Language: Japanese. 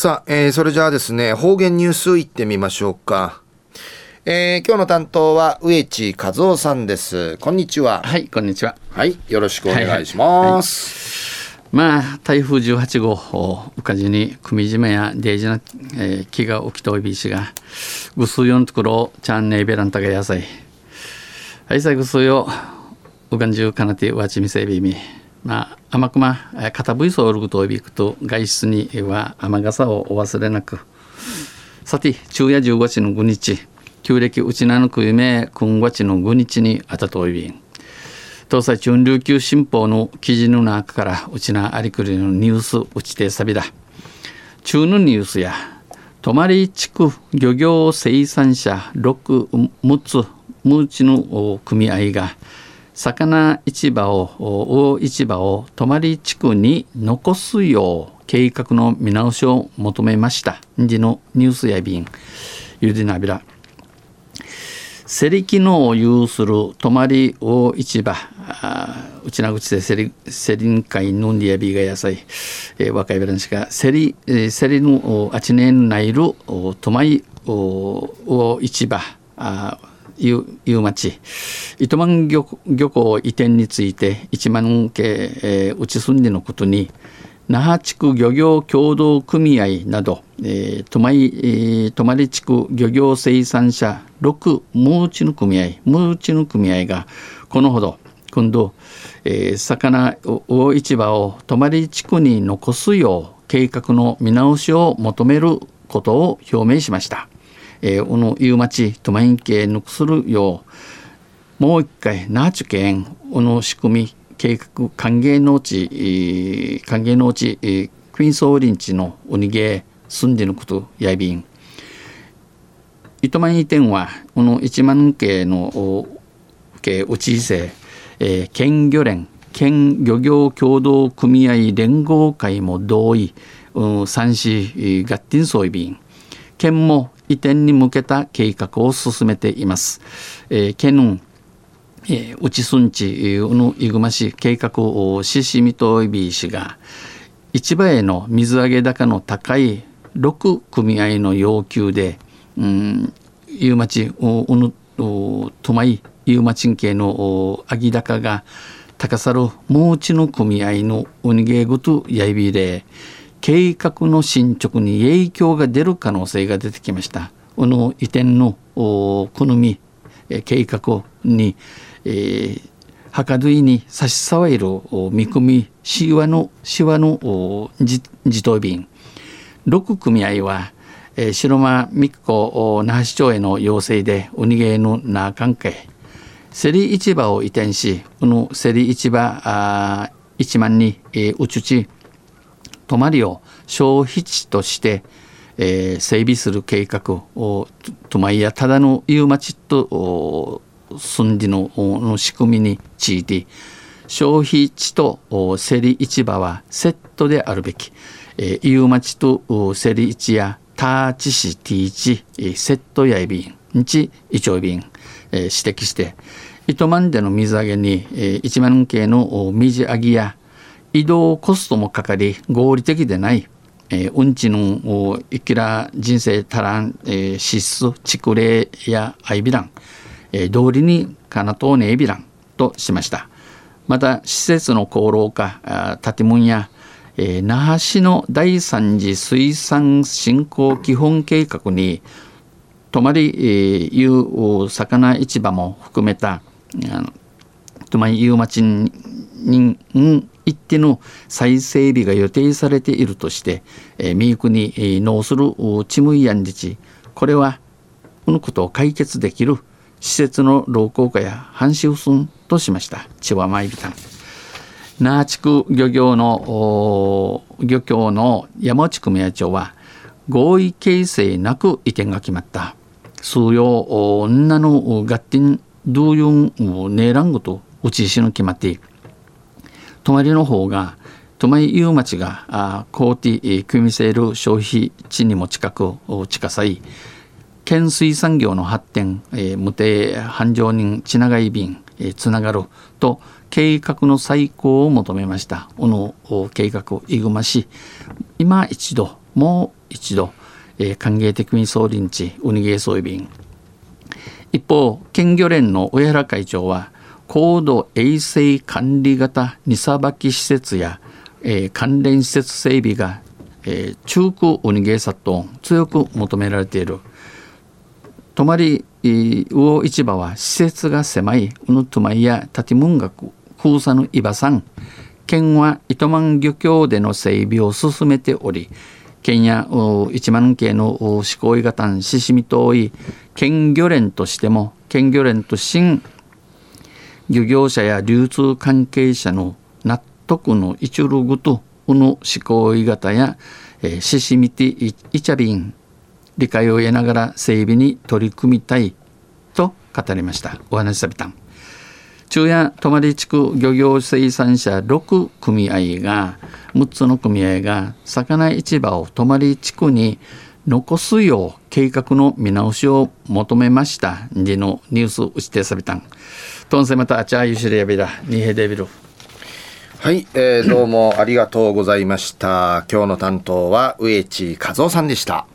さあ、えー、それじゃあですね、方言ニュースいってみましょうか。えー、今日の担当は植地和夫さんです。こんにちは。はい、こんにちは。はい、よろしくお願いします。はいはいはい、まあ、台風18号をうかじに組締めやデージな、えー、木が起きといびしが、ぐすよんところ、ちゃんねいべらんたがやさい。はい、さぐすよ、うかんじゅうかなてわちみせびみ。まあ、甘くま、片ぶいそうるといびくと、外出には雨傘をお忘れなく。さて、昼夜15日の5日、旧暦うちなのく夢、今月の5日にあたといびん。東西中琉球新報の記事の中からうちなありくりのニュースうちてさびだ。中のニュースや、泊地区漁業生産者6、6つ、無知の組合が、魚市場を大市場を泊地区に残すよう計画の見直しを求めました。時のニュースや便ゆでなびら。競り機能を有する泊大市場。うちな口で競り競り会のんでやびが野菜、えー、若いべらんしか競り、えー、競りのあちねんないる泊大市場。あいう町糸満漁漁港移転について一万系、えー、内住んでのことに那覇地区漁業協同組合など、えー、泊地区漁業生産者6ムーチの組合ムーチの組合がこのほど今度、えー、魚魚市場を泊地区に残すよう計画の見直しを求めることを表明しました。えー、この夕町トマイン系抜くするよ。うもう一回ナーチュ県この仕組み計画歓迎農地歓迎農地クイーンソーリンチのおにげ住んでのことやいびん。糸満移転はこの一万系の系うちいせ、えー、県漁連県漁業協同組合連合会も同意、うん、三市ガッティンソイビン県も移転に向けた計画を進めています。えー、県えー、内村地のいぐま市計画をししみといびしが市場への水揚げ高の高い6組合の要求で、うん、夕町おぬとまい夕町系のあぎ高が高さるもうちの組合のおにげぐとやいびで計画の進捗に影響が出る可能性が出てきました。この移転の好み計画に、えー、はかどいに差し障る見込みしわのしわの自動便6組合は、えー、白間美子那覇市長への要請でおにげのな関係競り市場を移転しこの競り市場あ1万に、えー、うちち泊まりを消費地として、えー、整備する計画を泊まりやただの夕町と住んでのの仕組みについて消費地と競り市場はセットであるべき、えー、夕町と競り市やターチ市ティーチセットやいびんんちいちょいびん、えー、指摘して糸満での水揚げに、えー、1万系の水揚げや移動コストもかかり合理的でない、えー、うんちのいきら人生足らん、えー、支出蓄霊やアイビラン、えー、道理にかなとうねえびらんとしました。また施設の功労化建物や、えー、那覇市の第三次水産振興基本計画に泊まり、えー、いう魚市場も含めた泊まりいう町に一定の再整備が予定されているとして、えー、ミークに農するチムイヤン自治これはこのことを解決できる施設の老朽化や半死不寸としました。千葉舞ビタン那覇地区漁業の漁協の山内組合長は合意形成なく移転が決まった。数用女の合点同様ネーラングと打ち石の決まって泊まりの方が泊まり夕町があコーティ組みせる消費地にも近く近さい県水産業の発展、えー、無定繁盛人ちながい便、えー、つながると計画の再考を求めました。この計画をいぐまし今一度もう一度、えー、歓迎的に総臨地ウニゲーソイビン一方県漁連の上原会長は高度衛生管理型荷さばき施設や、えー、関連施設整備が、えー、中空ウニゲーサット強く求められている。泊まり魚市場は施設が狭いうぬとまいや建物が空さぬいばさん。県は糸満漁協での整備を進めており県や一万系の思考いがたんししみとい県漁連としても県漁連と新漁業者や流通関係者の納得の一るぐとうの思考いがたや、えししみていちゃびん理解を得ながら整備に取り組みたいと語りました。お話しさびた。ん中夜泊地区漁業生産者6組合が6つの組合が魚市場を泊地区に残すよう計画の見直しを求めました。でのニュース打ちてさびた。んとんせまたあちゃゆしりやびらにへでびるはい、えー、どうもありがとうございました。今日の担当は植地和夫さんでした。